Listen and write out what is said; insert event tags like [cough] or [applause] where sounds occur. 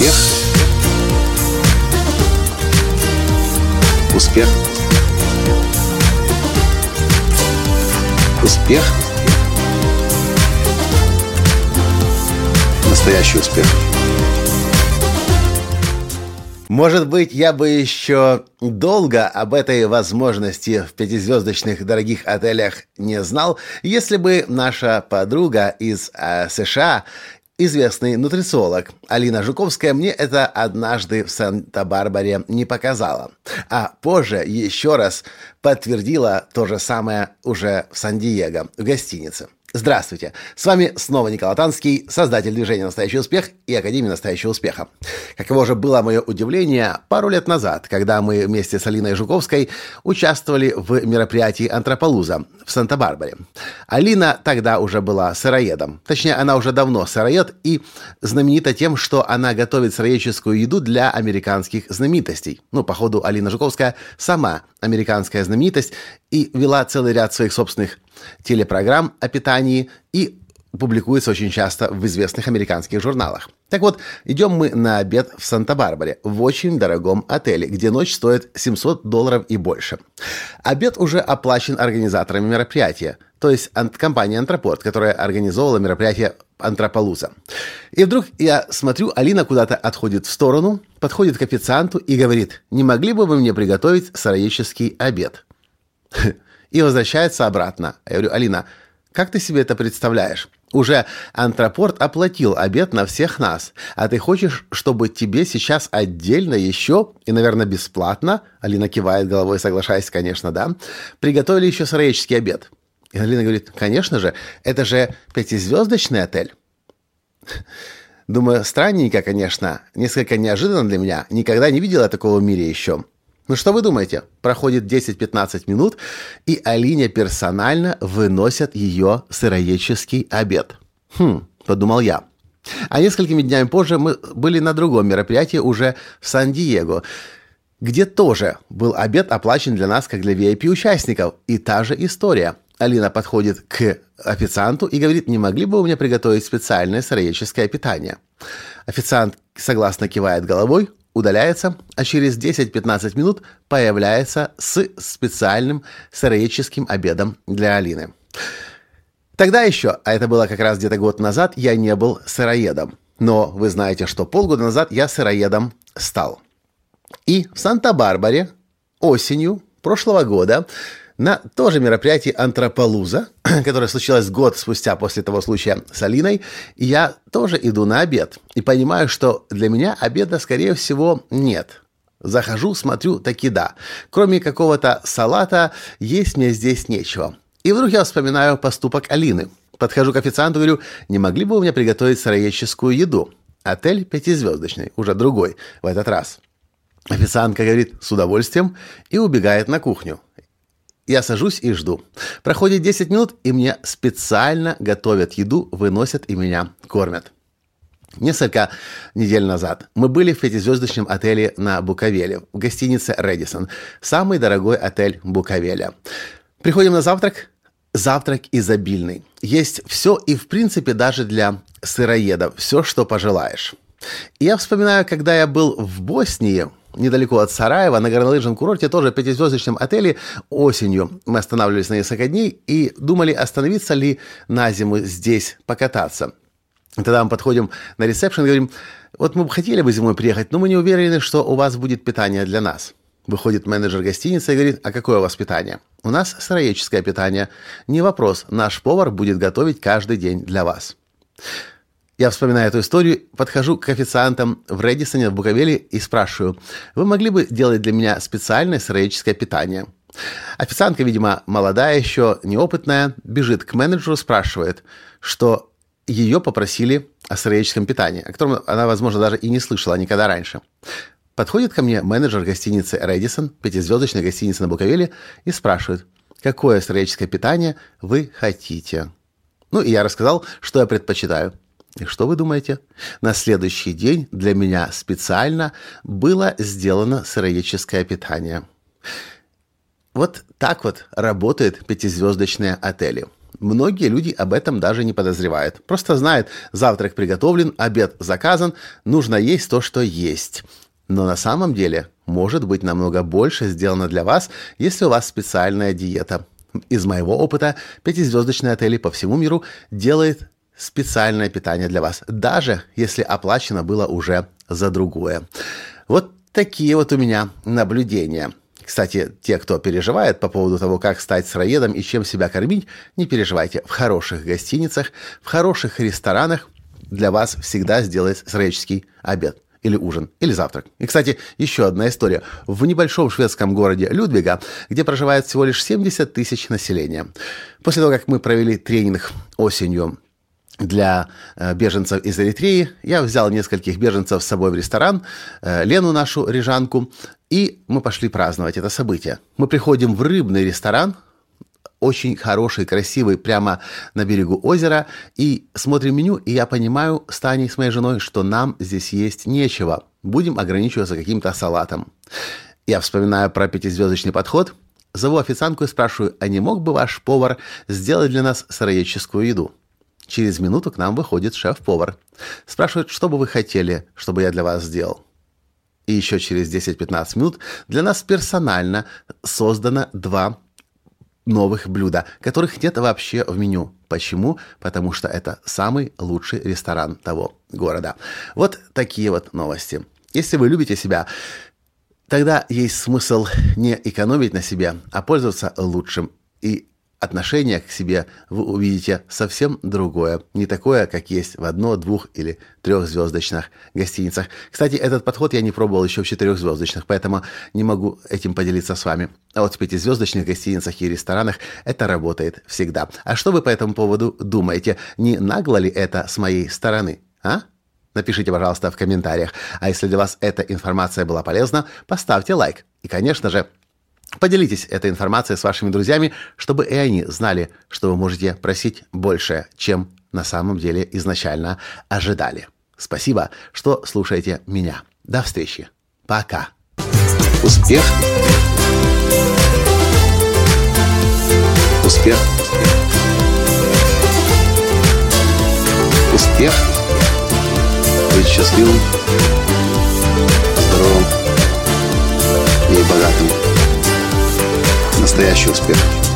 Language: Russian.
Успех. Успех. Успех. Настоящий успех. Может быть, я бы еще долго об этой возможности в пятизвездочных дорогих отелях не знал, если бы наша подруга из э, США известный нутрициолог Алина Жуковская мне это однажды в Санта-Барбаре не показала, а позже еще раз подтвердила то же самое уже в Сан-Диего, в гостинице. Здравствуйте! С вами снова Николай Танский, создатель движения «Настоящий успех» и Академии «Настоящего успеха». Каково же было мое удивление пару лет назад, когда мы вместе с Алиной Жуковской участвовали в мероприятии «Антрополуза» в Санта-Барбаре. Алина тогда уже была сыроедом. Точнее, она уже давно сыроед и знаменита тем, что она готовит сыроедческую еду для американских знаменитостей. Ну, походу, Алина Жуковская сама американская знаменитость и вела целый ряд своих собственных телепрограмм о питании и публикуется очень часто в известных американских журналах. Так вот, идем мы на обед в Санта-Барбаре, в очень дорогом отеле, где ночь стоит 700 долларов и больше. Обед уже оплачен организаторами мероприятия, то есть компания «Антропорт», которая организовала мероприятие «Антрополуза». И вдруг я смотрю, Алина куда-то отходит в сторону, подходит к официанту и говорит, «Не могли бы вы мне приготовить сыроедческий обед?» [laughs] и возвращается обратно. Я говорю, Алина, как ты себе это представляешь? Уже антропорт оплатил обед на всех нас, а ты хочешь, чтобы тебе сейчас отдельно еще, и, наверное, бесплатно, Алина кивает головой, соглашаясь, конечно, да, приготовили еще сыроедческий обед. И Алина говорит, конечно же, это же пятизвездочный отель. [laughs] Думаю, странненько, конечно, несколько неожиданно для меня, никогда не видела такого в мире еще. Ну что вы думаете? Проходит 10-15 минут, и Алине персонально выносят ее сыроедческий обед. Хм, подумал я. А несколькими днями позже мы были на другом мероприятии уже в Сан-Диего, где тоже был обед оплачен для нас, как для VIP-участников. И та же история. Алина подходит к официанту и говорит, не могли бы вы мне приготовить специальное сыроедческое питание? Официант согласно кивает головой, удаляется, а через 10-15 минут появляется с специальным сыроедческим обедом для Алины. Тогда еще, а это было как раз где-то год назад, я не был сыроедом. Но вы знаете, что полгода назад я сыроедом стал. И в Санта-Барбаре осенью прошлого года на то же мероприятии «Антрополуза», [clears throat] которое случилось год спустя после того случая с Алиной, я тоже иду на обед и понимаю, что для меня обеда, скорее всего, нет. Захожу, смотрю, таки да. Кроме какого-то салата, есть мне здесь нечего. И вдруг я вспоминаю поступок Алины. Подхожу к официанту говорю, не могли бы вы мне приготовить сыроедческую еду? Отель пятизвездочный, уже другой в этот раз. Официантка говорит с удовольствием и убегает на кухню. Я сажусь и жду. Проходит 10 минут, и мне специально готовят еду, выносят и меня кормят. Несколько недель назад мы были в пятизвездочном отеле на Буковеле, в гостинице «Редисон». Самый дорогой отель Буковеля. Приходим на завтрак. Завтрак изобильный. Есть все и, в принципе, даже для сыроедов. Все, что пожелаешь. Я вспоминаю, когда я был в Боснии, недалеко от Сараева, на горнолыжном курорте, тоже пятизвездочном отеле. Осенью мы останавливались на несколько дней и думали, остановиться ли на зиму здесь покататься. Тогда мы подходим на ресепшн и говорим, вот мы бы хотели бы зимой приехать, но мы не уверены, что у вас будет питание для нас. Выходит менеджер гостиницы и говорит, а какое у вас питание? У нас сыроедческое питание. Не вопрос, наш повар будет готовить каждый день для вас. Я вспоминаю эту историю, подхожу к официантам в Редисоне, в Буковеле и спрашиваю, вы могли бы делать для меня специальное сыроедческое питание? Официантка, видимо, молодая еще, неопытная, бежит к менеджеру, спрашивает, что ее попросили о сыроедческом питании, о котором она, возможно, даже и не слышала никогда раньше. Подходит ко мне менеджер гостиницы «Редисон», пятизвездочной гостиницы на Буковеле, и спрашивает, какое сыроедческое питание вы хотите? Ну, и я рассказал, что я предпочитаю – и что вы думаете? На следующий день для меня специально было сделано сыроедческое питание. Вот так вот работают пятизвездочные отели. Многие люди об этом даже не подозревают. Просто знают, завтрак приготовлен, обед заказан, нужно есть то, что есть. Но на самом деле может быть намного больше сделано для вас, если у вас специальная диета. Из моего опыта пятизвездочные отели по всему миру делают специальное питание для вас, даже если оплачено было уже за другое. Вот такие вот у меня наблюдения. Кстати, те, кто переживает по поводу того, как стать сыроедом и чем себя кормить, не переживайте. В хороших гостиницах, в хороших ресторанах для вас всегда сделает сыроедческий обед или ужин, или завтрак. И, кстати, еще одна история. В небольшом шведском городе Людвига, где проживает всего лишь 70 тысяч населения. После того, как мы провели тренинг осенью для э, беженцев из Эритреи. Я взял нескольких беженцев с собой в ресторан, э, Лену нашу, рижанку, и мы пошли праздновать это событие. Мы приходим в рыбный ресторан, очень хороший, красивый, прямо на берегу озера, и смотрим меню, и я понимаю с Таней, с моей женой, что нам здесь есть нечего. Будем ограничиваться каким-то салатом. Я вспоминаю про пятизвездочный подход, зову официантку и спрашиваю, а не мог бы ваш повар сделать для нас сыроедческую еду? Через минуту к нам выходит шеф-повар. Спрашивает, что бы вы хотели, чтобы я для вас сделал. И еще через 10-15 минут для нас персонально создано два новых блюда, которых нет вообще в меню. Почему? Потому что это самый лучший ресторан того города. Вот такие вот новости. Если вы любите себя, тогда есть смысл не экономить на себе, а пользоваться лучшим. И отношение к себе вы увидите совсем другое, не такое, как есть в одно, двух или трехзвездочных гостиницах. Кстати, этот подход я не пробовал еще в четырехзвездочных, поэтому не могу этим поделиться с вами. А вот в пятизвездочных гостиницах и ресторанах это работает всегда. А что вы по этому поводу думаете? Не нагло ли это с моей стороны? А? Напишите, пожалуйста, в комментариях. А если для вас эта информация была полезна, поставьте лайк. И, конечно же, Поделитесь этой информацией с вашими друзьями, чтобы и они знали, что вы можете просить больше, чем на самом деле изначально ожидали. Спасибо, что слушаете меня. До встречи. Пока. Успех. Успех. Успех. Быть счастливым, здоровым и богатым настоящий успех.